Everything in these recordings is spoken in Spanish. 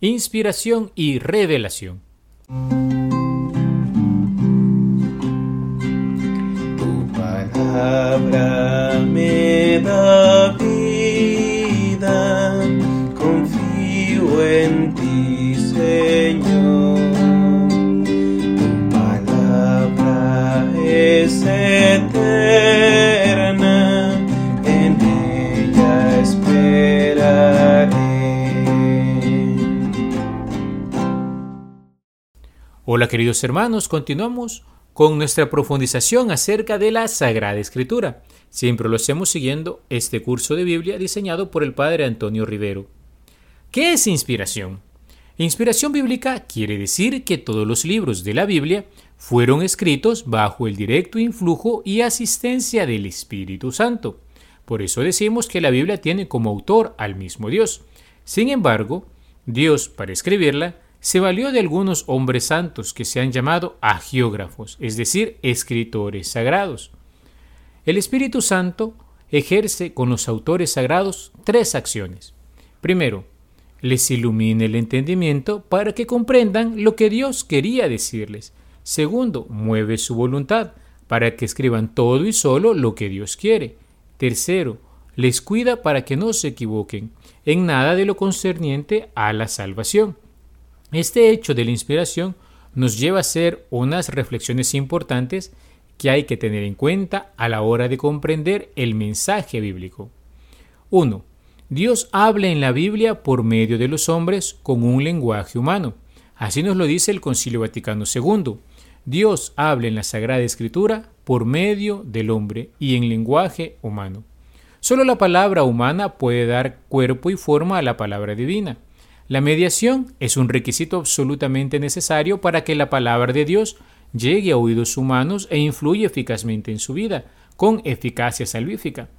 inspiración y revelación. Hola queridos hermanos, continuamos con nuestra profundización acerca de la Sagrada Escritura. Siempre lo hacemos siguiendo este curso de Biblia diseñado por el Padre Antonio Rivero. ¿Qué es inspiración? Inspiración bíblica quiere decir que todos los libros de la Biblia fueron escritos bajo el directo influjo y asistencia del Espíritu Santo. Por eso decimos que la Biblia tiene como autor al mismo Dios. Sin embargo, Dios, para escribirla, se valió de algunos hombres santos que se han llamado agiógrafos, es decir, escritores sagrados. El Espíritu Santo ejerce con los autores sagrados tres acciones. Primero, les ilumina el entendimiento para que comprendan lo que Dios quería decirles. Segundo, mueve su voluntad para que escriban todo y solo lo que Dios quiere. Tercero, les cuida para que no se equivoquen en nada de lo concerniente a la salvación. Este hecho de la inspiración nos lleva a hacer unas reflexiones importantes que hay que tener en cuenta a la hora de comprender el mensaje bíblico. 1. Dios habla en la Biblia por medio de los hombres con un lenguaje humano. Así nos lo dice el Concilio Vaticano II. Dios habla en la Sagrada Escritura por medio del hombre y en lenguaje humano. Solo la palabra humana puede dar cuerpo y forma a la palabra divina. La mediación es un requisito absolutamente necesario para que la palabra de Dios llegue a oídos humanos e influya eficazmente en su vida, con eficacia salvífica.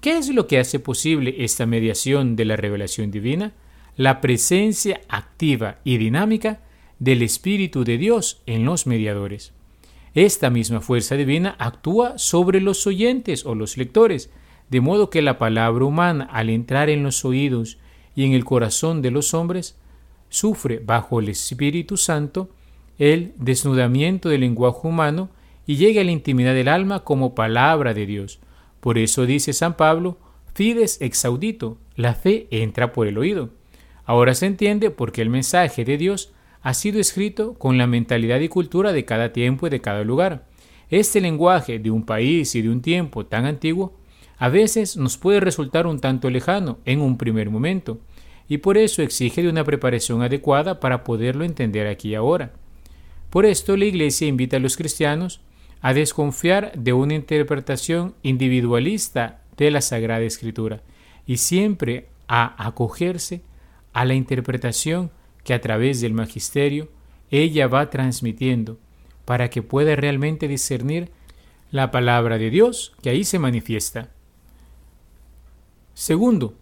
¿Qué es lo que hace posible esta mediación de la revelación divina? La presencia activa y dinámica del Espíritu de Dios en los mediadores. Esta misma fuerza divina actúa sobre los oyentes o los lectores, de modo que la palabra humana al entrar en los oídos y en el corazón de los hombres, sufre bajo el Espíritu Santo el desnudamiento del lenguaje humano y llega a la intimidad del alma como palabra de Dios. Por eso dice San Pablo, fides exaudito, la fe entra por el oído. Ahora se entiende por qué el mensaje de Dios ha sido escrito con la mentalidad y cultura de cada tiempo y de cada lugar. Este lenguaje de un país y de un tiempo tan antiguo a veces nos puede resultar un tanto lejano en un primer momento, y por eso exige de una preparación adecuada para poderlo entender aquí y ahora. Por esto la Iglesia invita a los cristianos a desconfiar de una interpretación individualista de la Sagrada Escritura y siempre a acogerse a la interpretación que a través del magisterio ella va transmitiendo para que pueda realmente discernir la palabra de Dios que ahí se manifiesta. Segundo,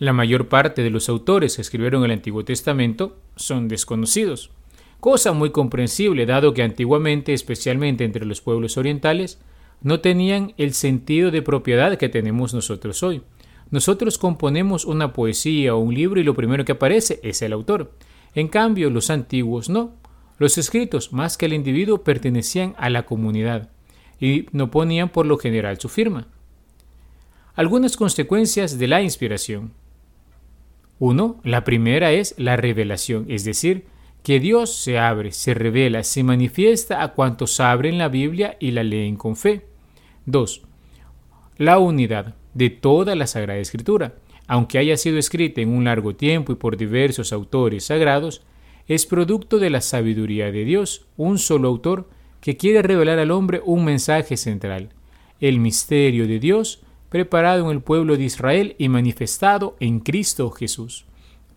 la mayor parte de los autores que escribieron el Antiguo Testamento son desconocidos, cosa muy comprensible dado que antiguamente, especialmente entre los pueblos orientales, no tenían el sentido de propiedad que tenemos nosotros hoy. Nosotros componemos una poesía o un libro y lo primero que aparece es el autor. En cambio, los antiguos no. Los escritos, más que el individuo, pertenecían a la comunidad y no ponían por lo general su firma. Algunas consecuencias de la inspiración. 1. La primera es la revelación, es decir, que Dios se abre, se revela, se manifiesta a cuantos abren la Biblia y la leen con fe. 2. La unidad de toda la Sagrada Escritura, aunque haya sido escrita en un largo tiempo y por diversos autores sagrados, es producto de la sabiduría de Dios, un solo autor que quiere revelar al hombre un mensaje central, el misterio de Dios preparado en el pueblo de Israel y manifestado en Cristo Jesús.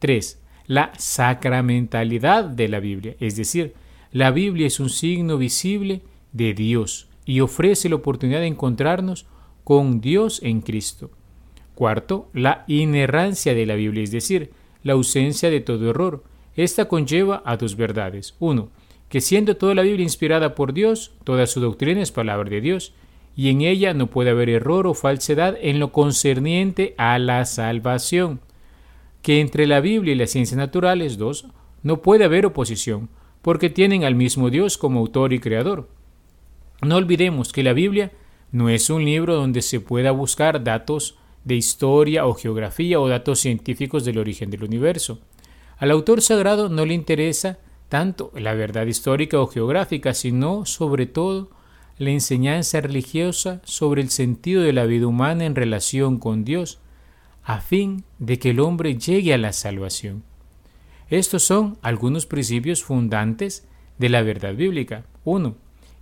3. La sacramentalidad de la Biblia, es decir, la Biblia es un signo visible de Dios y ofrece la oportunidad de encontrarnos con Dios en Cristo. Cuarto, la inerrancia de la Biblia, es decir, la ausencia de todo error. Esta conlleva a dos verdades. Uno, que siendo toda la Biblia inspirada por Dios, toda su doctrina es palabra de Dios, y en ella no puede haber error o falsedad en lo concerniente a la salvación. que entre la Biblia y las ciencias naturales, dos, no puede haber oposición, porque tienen al mismo Dios como autor y creador. No olvidemos que la Biblia no es un libro donde se pueda buscar datos de historia o geografía o datos científicos del origen del universo. Al autor sagrado no le interesa tanto la verdad histórica o geográfica, sino sobre todo la enseñanza religiosa sobre el sentido de la vida humana en relación con Dios, a fin de que el hombre llegue a la salvación. Estos son algunos principios fundantes de la verdad bíblica. 1.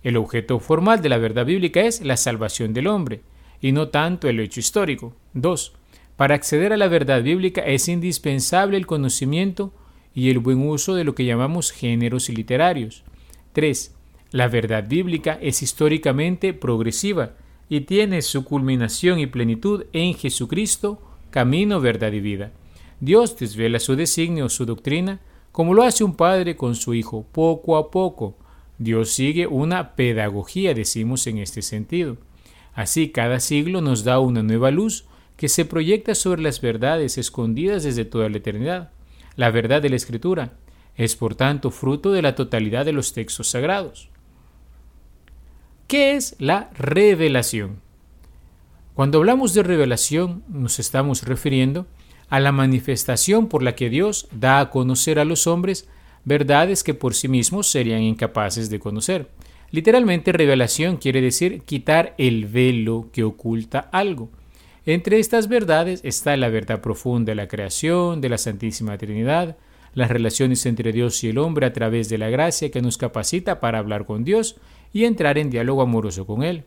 El objeto formal de la verdad bíblica es la salvación del hombre, y no tanto el hecho histórico. 2. Para acceder a la verdad bíblica es indispensable el conocimiento y el buen uso de lo que llamamos géneros literarios. 3. La verdad bíblica es históricamente progresiva y tiene su culminación y plenitud en Jesucristo, camino, verdad y vida. Dios desvela su designio, su doctrina, como lo hace un padre con su hijo, poco a poco. Dios sigue una pedagogía, decimos en este sentido. Así, cada siglo nos da una nueva luz que se proyecta sobre las verdades escondidas desde toda la eternidad. La verdad de la Escritura es, por tanto, fruto de la totalidad de los textos sagrados. ¿Qué es la revelación? Cuando hablamos de revelación nos estamos refiriendo a la manifestación por la que Dios da a conocer a los hombres verdades que por sí mismos serían incapaces de conocer. Literalmente revelación quiere decir quitar el velo que oculta algo. Entre estas verdades está la verdad profunda de la creación, de la Santísima Trinidad, las relaciones entre Dios y el hombre a través de la gracia que nos capacita para hablar con Dios y entrar en diálogo amoroso con Él.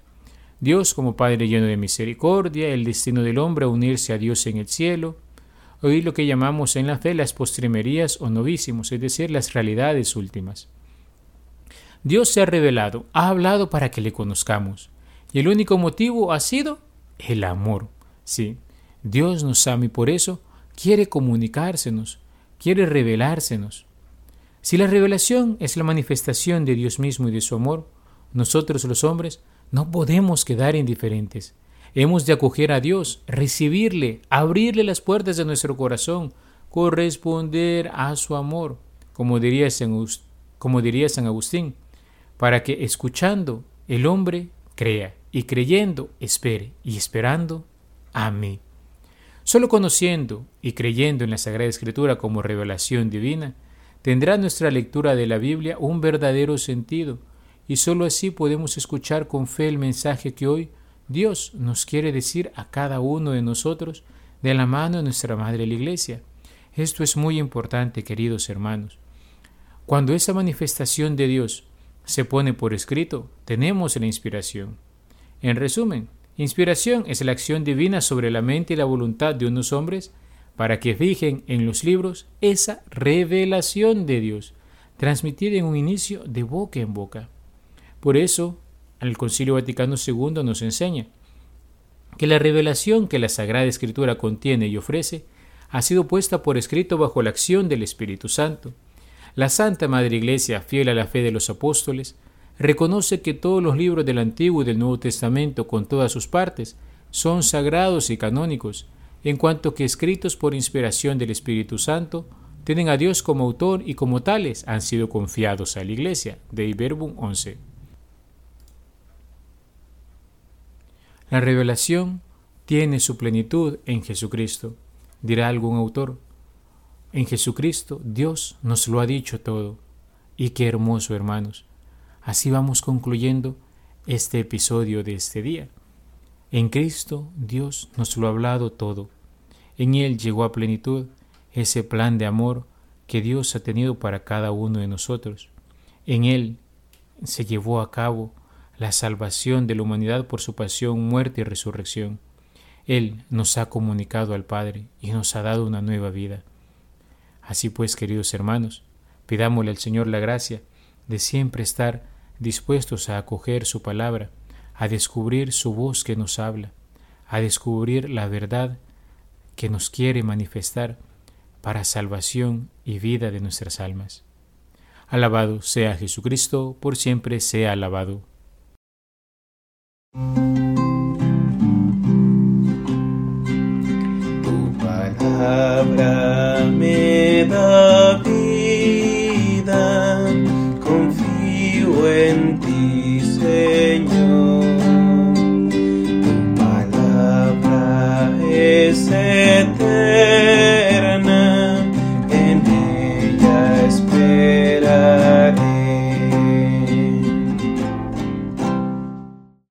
Dios como Padre lleno de misericordia, el destino del hombre a unirse a Dios en el cielo, oír lo que llamamos en la fe las postrimerías o novísimos, es decir, las realidades últimas. Dios se ha revelado, ha hablado para que le conozcamos, y el único motivo ha sido el amor. Sí, Dios nos ama y por eso quiere comunicársenos, quiere revelársenos. Si la revelación es la manifestación de Dios mismo y de su amor, nosotros los hombres no podemos quedar indiferentes. Hemos de acoger a Dios, recibirle, abrirle las puertas de nuestro corazón, corresponder a su amor, como diría San, como diría San Agustín, para que escuchando el hombre crea y creyendo espere y esperando ame. Solo conociendo y creyendo en la Sagrada Escritura como revelación divina, tendrá nuestra lectura de la Biblia un verdadero sentido, y sólo así podemos escuchar con fe el mensaje que hoy Dios nos quiere decir a cada uno de nosotros de la mano de nuestra Madre la Iglesia. Esto es muy importante, queridos hermanos. Cuando esa manifestación de Dios se pone por escrito, tenemos la inspiración. En resumen, inspiración es la acción divina sobre la mente y la voluntad de unos hombres para que fijen en los libros esa revelación de Dios, transmitida en un inicio de boca en boca. Por eso, el Concilio Vaticano II nos enseña que la revelación que la Sagrada Escritura contiene y ofrece ha sido puesta por escrito bajo la acción del Espíritu Santo. La Santa Madre Iglesia, fiel a la fe de los apóstoles, reconoce que todos los libros del Antiguo y del Nuevo Testamento, con todas sus partes, son sagrados y canónicos, en cuanto que escritos por inspiración del Espíritu Santo, tienen a Dios como autor y como tales han sido confiados a la Iglesia. De Iberbum 11. La revelación tiene su plenitud en Jesucristo, dirá algún autor. En Jesucristo Dios nos lo ha dicho todo. Y qué hermoso, hermanos. Así vamos concluyendo este episodio de este día. En Cristo Dios nos lo ha hablado todo. En Él llegó a plenitud ese plan de amor que Dios ha tenido para cada uno de nosotros. En Él se llevó a cabo la salvación de la humanidad por su pasión, muerte y resurrección. Él nos ha comunicado al Padre y nos ha dado una nueva vida. Así pues, queridos hermanos, pidámosle al Señor la gracia de siempre estar dispuestos a acoger su palabra, a descubrir su voz que nos habla, a descubrir la verdad que nos quiere manifestar para salvación y vida de nuestras almas. Alabado sea Jesucristo, por siempre sea alabado. Tu palabra me da vida, confío en ti, Señor. Tu palabra es